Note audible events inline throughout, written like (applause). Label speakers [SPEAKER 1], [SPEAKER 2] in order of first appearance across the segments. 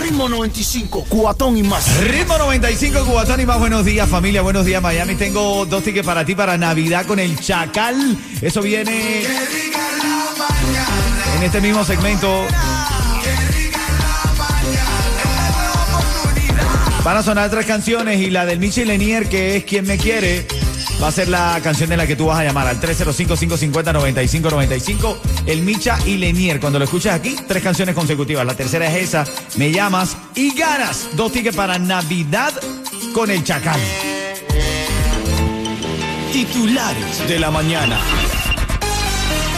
[SPEAKER 1] Ritmo 95, cuatón y más.
[SPEAKER 2] Ritmo 95, Cubatón y más. Buenos días, familia. Buenos días, Miami. Tengo dos tickets para ti para Navidad con el Chacal. Eso viene en este mismo segmento. Van a sonar tres canciones y la del Michi Lenier, que es Quien me quiere, va a ser la canción de la que tú vas a llamar al 305-550-9595. El Micha y Lenier. Cuando lo escuchas aquí, tres canciones consecutivas. La tercera es esa. Me llamas y ganas dos tickets para Navidad con el Chacal.
[SPEAKER 1] Titulares de la mañana.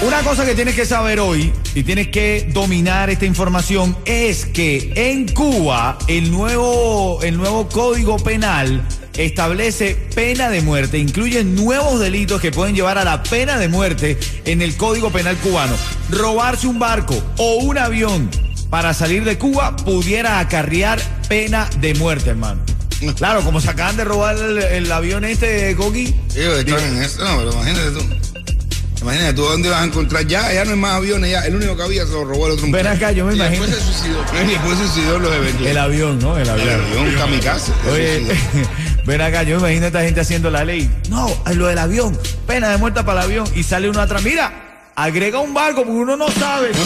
[SPEAKER 2] Una cosa que tienes que saber hoy y tienes que dominar esta información es que en Cuba el nuevo, el nuevo código penal establece pena de muerte, incluye nuevos delitos que pueden llevar a la pena de muerte en el código penal cubano. Robarse un barco o un avión para salir de Cuba pudiera acarrear pena de muerte, hermano. (laughs) Claro, como se acaban de robar el, el avión este, Coqui.
[SPEAKER 3] Ellos están en eso. No, pero imagínate tú. Imagínate tú dónde vas a encontrar. Ya, ya no hay más aviones. Ya, el único que había se lo robó el otro.
[SPEAKER 2] Ven acá, yo me
[SPEAKER 3] Y
[SPEAKER 2] imagino. (laughs)
[SPEAKER 3] después se suicidó. Después se suicidó los eventos.
[SPEAKER 2] El avión, ¿no? El
[SPEAKER 3] El
[SPEAKER 2] avión.
[SPEAKER 3] avión kamikaze.
[SPEAKER 2] Oye. (laughs) ven acá, yo me imagino a esta gente haciendo la ley. No, lo del avión, pena de muerte para el avión. Y sale uno atrás. Mira, agrega un barco porque uno no sabe. (laughs)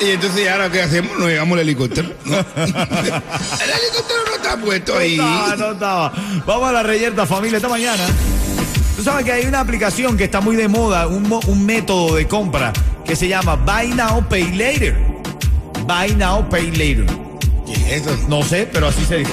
[SPEAKER 3] Y entonces, ¿y ahora qué hacemos? Nos llevamos el helicóptero. ¿no? (laughs) (laughs) el helicóptero no está puesto ahí.
[SPEAKER 2] No estaba, no estaba. Vamos a la reyerta, familia, esta mañana. Tú sabes que hay una aplicación que está muy de moda, un, mo- un método de compra que se llama Buy Now, Pay Later. Buy Now, Pay Later.
[SPEAKER 3] ¿Qué es eso?
[SPEAKER 2] No sé, pero así se dice.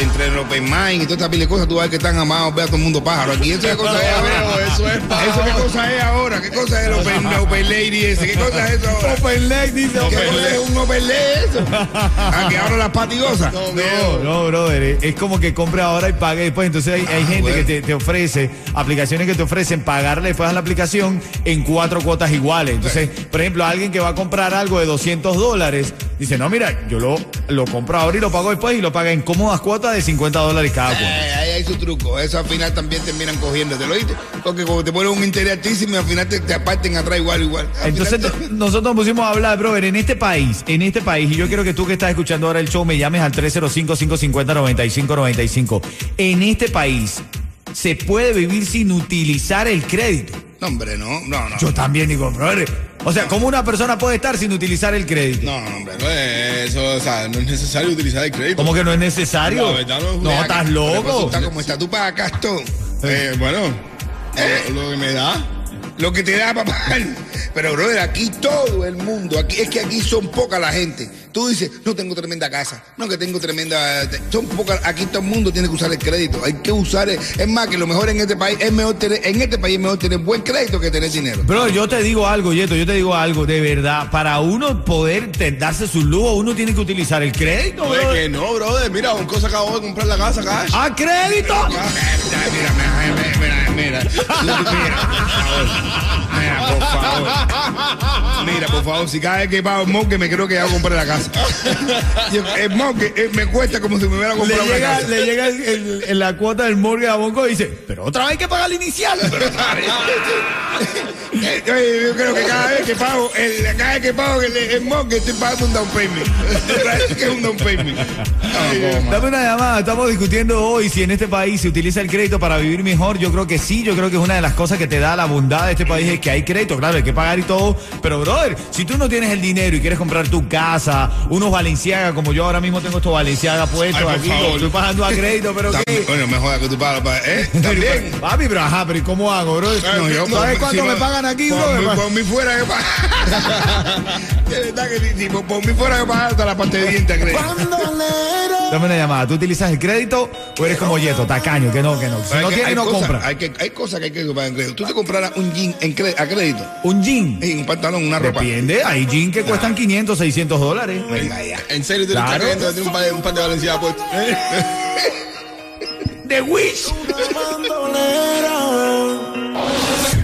[SPEAKER 3] Entre el open mind y todas estas pile de cosas, tú ves que están amados, ve a todo el mundo pájaro. Aquí eso qué (laughs) cosa es ahora.
[SPEAKER 1] eso es pájaro.
[SPEAKER 3] ¿Eso qué cosa es ahora? ¿Qué cosa es el open, open lady ese? ¿Qué cosa es eso ahora?
[SPEAKER 2] Open Leg dice
[SPEAKER 3] ¿Qué cosa es un open leg eso? ¿A que ahora las patigosas?
[SPEAKER 2] No, no, brother. Es como que compre ahora y pague después. Entonces hay, hay gente
[SPEAKER 3] bueno.
[SPEAKER 2] que te, te ofrece, aplicaciones que te ofrecen pagarle después a la aplicación en cuatro cuotas iguales. Entonces, por ejemplo, alguien que va a comprar algo de 200 dólares, dice, no, mira, yo lo, lo compro ahora y lo pago después y lo paga en cómodas cuotas de 50 dólares cada cuota.
[SPEAKER 3] Eh, ahí hay su truco. Eso al final también terminan cogiendo. ¿Te lo oíste? Porque como te ponen un interés altísimo y al final te, te aparten atrás igual, igual. Al
[SPEAKER 2] Entonces
[SPEAKER 3] final (laughs)
[SPEAKER 2] nosotros nos pusimos a hablar, brother, en este país, en este país, y yo quiero que tú que estás escuchando ahora el show me llames al 305-550-9595. En este país se puede vivir sin utilizar el crédito.
[SPEAKER 3] No, hombre, no, no, no.
[SPEAKER 2] Yo también digo, brother. O sea, ¿cómo una persona puede estar sin utilizar el crédito?
[SPEAKER 3] No, no, hombre, no.
[SPEAKER 1] Pues eso, o sea, no es necesario utilizar el crédito.
[SPEAKER 2] ¿Cómo que no es necesario?
[SPEAKER 1] La verdad no es
[SPEAKER 2] estás loco.
[SPEAKER 3] estás como está, tú pagas Castón.
[SPEAKER 1] Eh, bueno, eh, lo que me da.
[SPEAKER 3] Lo que te da papá. (laughs) Pero, brother, aquí todo el mundo, aquí es que aquí son poca la gente. Tú dices, no tengo tremenda casa, no que tengo tremenda. Son pocas, aquí todo el mundo tiene que usar el crédito. Hay que usar, el- es más que lo mejor en este país es mejor tener, en este país es mejor tener buen crédito que tener dinero.
[SPEAKER 2] Bro, yo te digo algo, Yeto, yo te digo algo, de verdad, para uno poder darse su lujo, uno tiene que utilizar el crédito,
[SPEAKER 1] No,
[SPEAKER 2] bro.
[SPEAKER 1] es que no, brother. Mira, un cosa acabo de comprar la casa, cash.
[SPEAKER 2] ¡Ah, crédito!
[SPEAKER 3] Mira, mira, mira, mira, mira, mira, (laughs) mira, por favor. Mira, por favor, si cada vez que pago el morgue me creo que ya voy a comprar la casa. Yo, el morgue eh, me cuesta como si me hubiera
[SPEAKER 2] Le
[SPEAKER 3] comprado una
[SPEAKER 2] llega,
[SPEAKER 3] casa.
[SPEAKER 2] le llega el- el- el- la cuota del morgue a Bonco y dice, pero otra vez hay que pagar la inicial. (laughs)
[SPEAKER 3] Eh, oye, yo creo que cada vez que pago, el, cada vez que pago el, el estoy pagando un down payment. (laughs) Parece que es un down payment.
[SPEAKER 2] Dame una llamada, estamos discutiendo hoy si en este país se utiliza el crédito para vivir mejor. Yo creo que sí, yo creo que es una de las cosas que te da la bondad de este país es que hay crédito, claro, hay que pagar y todo, pero brother, si tú no tienes el dinero y quieres comprar tu casa, unos Valenciaga, como yo ahora mismo tengo estos Valenciaga puestos
[SPEAKER 1] Ay,
[SPEAKER 2] aquí,
[SPEAKER 1] favor.
[SPEAKER 2] estoy pagando a crédito, pero ¿qué?
[SPEAKER 3] Bueno, me joda que tú pagas para. ¿Eh? (laughs) También.
[SPEAKER 2] Papi, pero ajá, pero ¿y cómo hago, bro?
[SPEAKER 3] No, yo-
[SPEAKER 2] ¿Sabes cuánto
[SPEAKER 3] si
[SPEAKER 2] me pagan aquí,
[SPEAKER 3] por mí fuera que pagar. (laughs) De verdad que si, si por, por mí fuera que pagar hasta la parte de dientes, creo.
[SPEAKER 2] Dame una llamada. ¿Tú utilizas el crédito o eres como Yeto, tacaño, que no, que no? Si
[SPEAKER 3] Hay
[SPEAKER 2] no
[SPEAKER 3] que-
[SPEAKER 2] tiene,
[SPEAKER 3] hay
[SPEAKER 2] no
[SPEAKER 3] cosas-
[SPEAKER 2] compra.
[SPEAKER 3] Hay, que, hay cosas que hay que pagar en crédito. Tú te comprarás un jean en a crédito.
[SPEAKER 2] Un jean.
[SPEAKER 3] Y un pantalón, una ropa.
[SPEAKER 2] Depende. Hay jeans que cuestan 500, 600 dólares.
[SPEAKER 3] Venga ya.
[SPEAKER 1] ¿En serio tú eres
[SPEAKER 2] Claro.
[SPEAKER 1] Tienes un par de, un par (laughs) de Valenciaga puesto.
[SPEAKER 2] The Wish.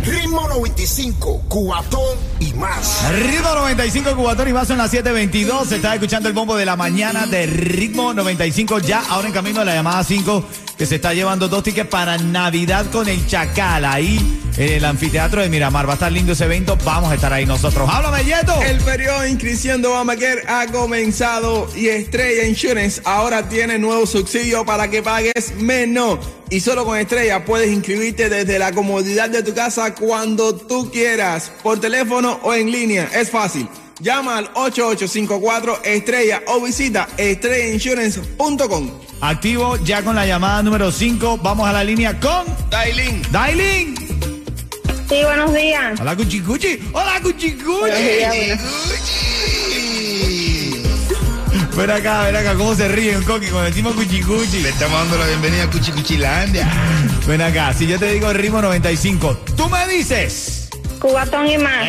[SPEAKER 4] Ritmo 95, Cubatón y más.
[SPEAKER 2] Ritmo 95 Cubatón y más son las 7.22. Se está escuchando el bombo de la mañana de Ritmo 95. Ya ahora en camino a la llamada 5 que se está llevando dos tickets para Navidad con el Chacal. Ahí en el anfiteatro de Miramar. Va a estar lindo ese evento. Vamos a estar ahí nosotros. ¡Háblame, Yeto!
[SPEAKER 5] El periodo de inscripción de Obamacare ha comenzado y Estrella Insurance ahora tiene nuevo subsidio para que pagues menos. Y solo con Estrella puedes inscribirte desde la comodidad de tu casa cuando tú quieras, por teléfono o en línea. Es fácil. Llama al 8854 Estrella o visita estrellainsurance.com.
[SPEAKER 2] Activo ya con la llamada número 5. Vamos a la línea con
[SPEAKER 1] Dailin.
[SPEAKER 2] Dailin.
[SPEAKER 6] Sí, buenos días.
[SPEAKER 2] Hola, Cuchicuchi. Hola, Cuchicuchi.
[SPEAKER 6] Buenos días, buenos-
[SPEAKER 2] Ven acá, ven acá, cómo se ríen, Coqui, cuando decimos Cuchicuchi.
[SPEAKER 3] Le estamos dando la bienvenida a Cuchicuchilandia.
[SPEAKER 2] Ven acá, si yo te digo ritmo 95, tú me dices
[SPEAKER 6] Cubatón y más.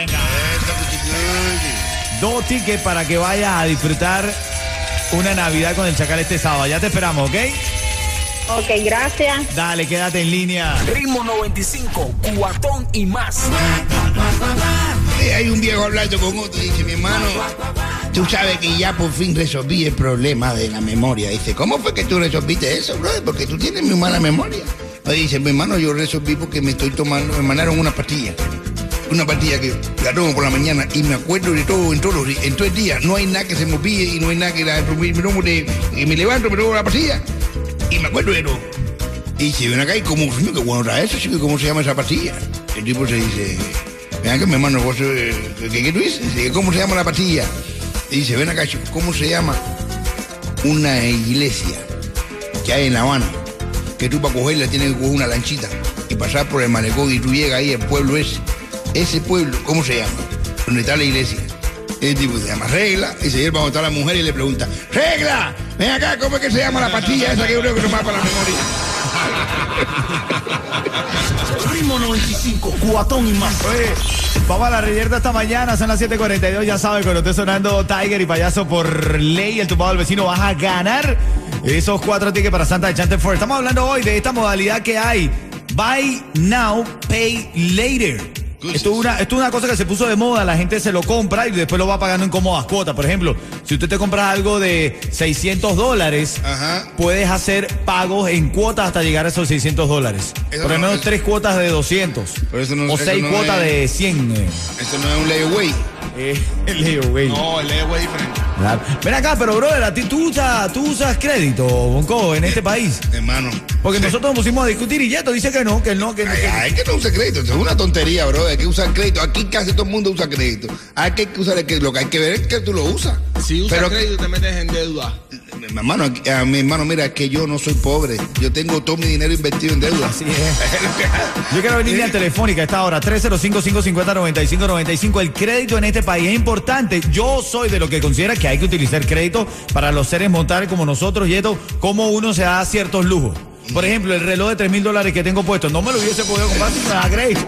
[SPEAKER 2] dos tickets para que vayas a disfrutar una Navidad con el Chacal este sábado. Ya te esperamos, ¿ok?
[SPEAKER 6] Ok, gracias.
[SPEAKER 2] Dale, quédate en línea.
[SPEAKER 4] Ritmo 95, Cubatón y más.
[SPEAKER 3] Sí, hay un viejo hablando con otro y dice, mi hermano, tú sabes que ya por fin resolví el problema de la memoria. Dice, ¿cómo fue que tú resolviste eso, brother? Porque tú tienes muy mala memoria. Oye, dice, mi hermano, yo resolví porque me estoy tomando, me mandaron una pastilla. Una pastilla que la tomo por la mañana y me acuerdo de todo en días. En todo el día no hay nada que se me olvide y no hay nada que la, me, tomo de- y me levanto, me tomo la pastilla y me acuerdo de todo. Y dice, ven acá, ¿y coño, qué bueno está eso? ¿Cómo se llama esa pastilla? El tipo se dice, ven acá, mi hermano, vos, eh, ¿qué, qué tú dices? Dice, ¿cómo se llama la pastilla? Y dice, ven acá, ¿cómo se llama una iglesia que hay en La Habana? Que tú para cogerla tienes que coger una lanchita y pasar por el malecón y tú llegas ahí al pueblo ese. Ese pueblo, ¿cómo se llama? Donde está la iglesia. El tipo se llama Regla y se lleva está la mujer y le pregunta, Regla, ven acá, ¿cómo es que se llama la pastilla esa que yo creo que no más para la memoria?
[SPEAKER 4] Ritmo 95, Cubatón y más.
[SPEAKER 2] Vamos a la reyerta esta mañana, son las 7.42, ya sabes, cuando esté sonando Tiger y Payaso por ley, el tumbado del vecino, vas a ganar esos cuatro tickets para Santa de Chante Ford. Estamos hablando hoy de esta modalidad que hay, Buy Now, Pay Later. Esto es, una, esto es una cosa que se puso de moda, la gente se lo compra y después lo va pagando en cómodas cuotas. Por ejemplo, si usted te compra algo de 600 dólares,
[SPEAKER 3] Ajá.
[SPEAKER 2] puedes hacer pagos en cuotas hasta llegar a esos 600 dólares.
[SPEAKER 3] Eso
[SPEAKER 2] Por lo
[SPEAKER 3] no-
[SPEAKER 2] menos
[SPEAKER 3] eso-
[SPEAKER 2] tres cuotas de 200.
[SPEAKER 3] Pero eso no-
[SPEAKER 2] o seis
[SPEAKER 3] no
[SPEAKER 2] cuotas
[SPEAKER 3] es-
[SPEAKER 2] de 100. eh.
[SPEAKER 3] Eso no es un layaway.
[SPEAKER 2] Eh, Leo, güey.
[SPEAKER 1] No, el Leo es diferente.
[SPEAKER 2] Claro. Ven acá, pero brother, a ti tú usas, tú usas crédito, Bonco, en este país.
[SPEAKER 3] Hermano.
[SPEAKER 2] Porque
[SPEAKER 3] Sí.
[SPEAKER 2] nosotros nos pusimos a discutir y Yeto dice que no, que no, que no.
[SPEAKER 3] Ay,
[SPEAKER 2] que-
[SPEAKER 3] ay, que no usa crédito, eso es una tontería, bro. Hay que usar crédito. Aquí casi todo el mundo usa crédito. Hay que usar el crédito. Lo que hay que ver es que tú lo usas.
[SPEAKER 1] Si usas
[SPEAKER 3] Pero,
[SPEAKER 1] crédito te metes en deuda.
[SPEAKER 3] mi hermano, a mi hermano, mira, es que yo no soy pobre. Yo tengo todo mi dinero invertido en deuda.
[SPEAKER 2] Así es. Yo quiero venir línea telefónica a esta hora, 305-550-9595. El crédito en este país es importante. Yo soy de lo que considera que hay que utilizar crédito para los seres mortales como nosotros, Yeto, como uno se da ciertos lujos. Por ejemplo, el reloj de 3 mil dólares que tengo puesto, no me lo hubiese podido comprar si me da crédito.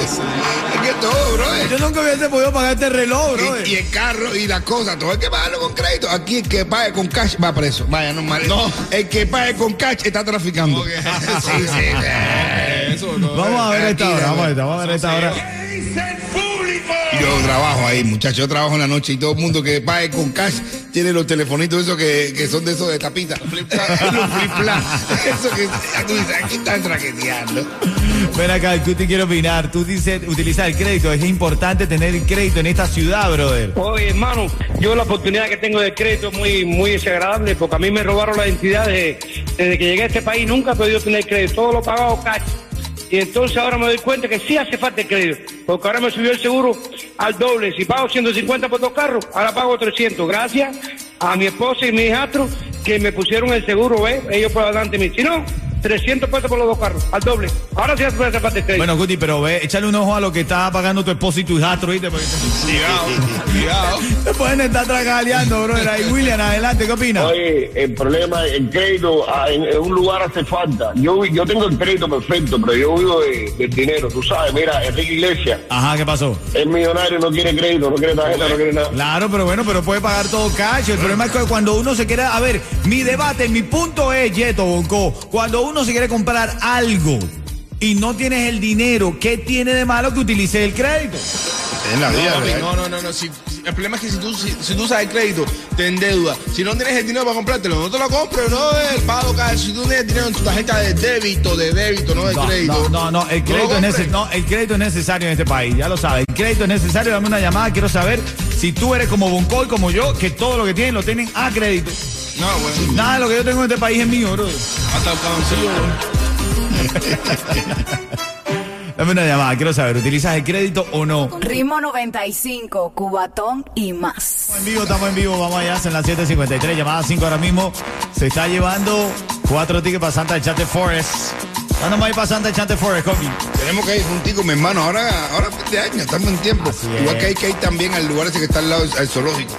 [SPEAKER 3] Es que todo, bro.
[SPEAKER 2] Yo nunca hubiese podido pagar este reloj, bro.
[SPEAKER 3] Y, y el carro y las cosas, todo hay que pagarlo con crédito. Aquí el que pague con cash va preso. Vaya, no mal.
[SPEAKER 1] No.
[SPEAKER 3] El que pague con cash está traficando.
[SPEAKER 1] Ok. (laughs)
[SPEAKER 3] sí, sí, sí. (laughs)
[SPEAKER 1] Eso no.
[SPEAKER 2] Vamos a ver esta hora, vamos a
[SPEAKER 3] ver.
[SPEAKER 2] ver, vamos a ver esta hora.
[SPEAKER 3] Yo trabajo ahí, muchachos. Yo trabajo en la noche y todo el mundo que pague con cash tiene los telefonitos esos que, que son de esos de tapita. los flip flap. (laughs) Eso que tú dices, aquí están traqueteando.
[SPEAKER 2] Ven acá, ¿qué te quiero opinar? Tú dices utilizar el crédito. Es importante tener el crédito en esta ciudad, brother.
[SPEAKER 7] Oye, hermano, yo la oportunidad que tengo de crédito es muy, muy desagradable porque a mí me robaron la identidad de- desde que llegué a este país. Nunca he podido tener crédito, todo lo he pagado cash. Y entonces ahora me doy cuenta que sí hace falta el crédito, porque ahora me subió el seguro al doble. Si pago 150 por dos carros, ahora pago 300. Gracias a mi esposa y mi hijastro que me pusieron el seguro, ¿ves? Ellos por adelante. Si no, 300 pesos por los dos carros, al doble. Ahora sí hace falta el crédito.
[SPEAKER 2] Bueno, Guti, pero ve, échale un ojo a lo que está pagando tu esposo y tu hijastro, ¿viste? Porque
[SPEAKER 1] Cuidado, cuidado.
[SPEAKER 2] te pueden estar tragaleando, bro. Ahí, William, adelante, ¿qué opinas?
[SPEAKER 8] Oye, el problema, el crédito ah, en, en un lugar hace falta. Yo yo tengo el crédito perfecto, pero yo vivo de- del dinero. Tú sabes, mira, Enrique Iglesias
[SPEAKER 2] Ajá, ¿qué pasó?
[SPEAKER 8] es millonario, no quiere crédito, no quiere tarjeta, no quiere nada.
[SPEAKER 2] Claro, pero bueno, pero puede pagar todo cash. El problema es que cuando uno se quiere, a ver, mi debate, mi punto es, Yeto Bonco, cuando uno se quiere comprar algo y no tienes el dinero, ¿qué tiene de malo que utilices el crédito?
[SPEAKER 3] En la vida,
[SPEAKER 1] No, no, no, no, no. Si- el problema es que si tú, si, si tú usas el crédito, te endeudas. Si no tienes el dinero para comprártelo, no te lo compres, no el pago cash. Si tú tienes dinero en tu tarjeta de débito, de débito, no de
[SPEAKER 2] No,
[SPEAKER 1] crédito.
[SPEAKER 2] no, no, no, el crédito, es
[SPEAKER 1] compres.
[SPEAKER 2] neces- no, el crédito es necesario en este país, ya lo sabes. El crédito es necesario, dame una llamada, quiero saber si tú eres como Bonco y como yo, que todo lo que tienen lo tienen a crédito.
[SPEAKER 1] No, bueno.
[SPEAKER 2] Nada de lo que yo tengo en este país es mío, bro.
[SPEAKER 1] Hasta el caboncillo. (laughs)
[SPEAKER 2] Dame una llamada, quiero saber, ¿utilizas el crédito o no?
[SPEAKER 9] Ritmo 95, Cubatón y más.
[SPEAKER 2] Estamos en vivo, estamos en vivo, vamos allá, son las 7.53, llamada 5 ahora mismo. Se está llevando cuatro tickets para Santa Chante Forest. ¿Cuándo vamos a ir para Santa Chante Forest, Coqui?
[SPEAKER 3] Tenemos que ir juntico, mi hermano. Ahora, ahora fin de año, estamos en tiempo.
[SPEAKER 2] Así
[SPEAKER 3] Igual
[SPEAKER 2] es.
[SPEAKER 3] que hay que ir también al lugar ese que está al lado del zoológico.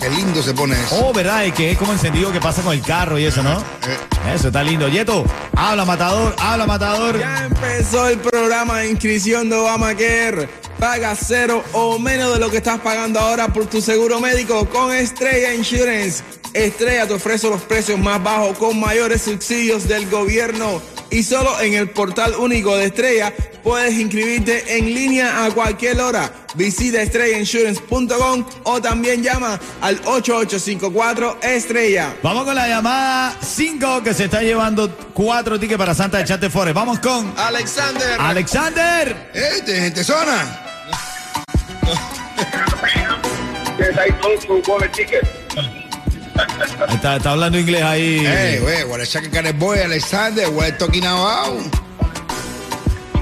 [SPEAKER 3] Qué lindo se pone eso.
[SPEAKER 2] Oh, ¿verdad? Es que es como encendido que pasa con el carro y eso, ¿no? Eso está lindo. Yeto, habla matador, habla matador.
[SPEAKER 5] Ya empezó el programa de inscripción de Obamacare. Paga cero o menos de lo que estás pagando ahora por tu seguro médico con Estrella Insurance. Estrella te ofrece los precios más bajos con mayores subsidios del gobierno. Y solo en el portal único de Estrella puedes inscribirte en línea a cualquier hora. Visita estrellainsurance.com o también llama al 8854 Estrella.
[SPEAKER 2] Vamos con la llamada 5 que se está llevando cuatro tickets para Santa Chante Forest. Vamos con
[SPEAKER 1] Alexander.
[SPEAKER 2] Alexander.
[SPEAKER 3] ¡Eh, de gente zona!
[SPEAKER 2] Ahí Está, está hablando inglés ahí.
[SPEAKER 3] ¡Eh, güey! What a second kind of boy, Alexander. What talking about?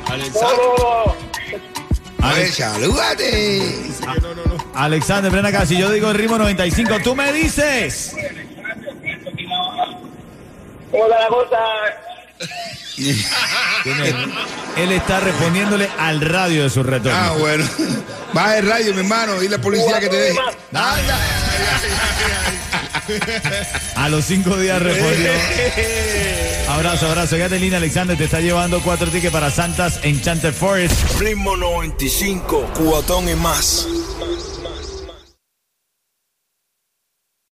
[SPEAKER 1] Alexander.
[SPEAKER 3] Salúdate.
[SPEAKER 2] Alexander, ven acá. Si yo digo el ritmo 95, tú me dices.
[SPEAKER 7] ¿Cómo está la cosa?
[SPEAKER 2] Él está respondiéndole al radio de su retorno.
[SPEAKER 3] Ah, bueno. Baja el radio, mi hermano. Y la policía que te deje. Anda.
[SPEAKER 2] A los cinco días respondió. (laughs) Abrazo, abrazo. Línea, Alexander. Te está llevando cuatro tickets para Santas Enchanted Forest.
[SPEAKER 4] Ritmo 95, cubatón y más.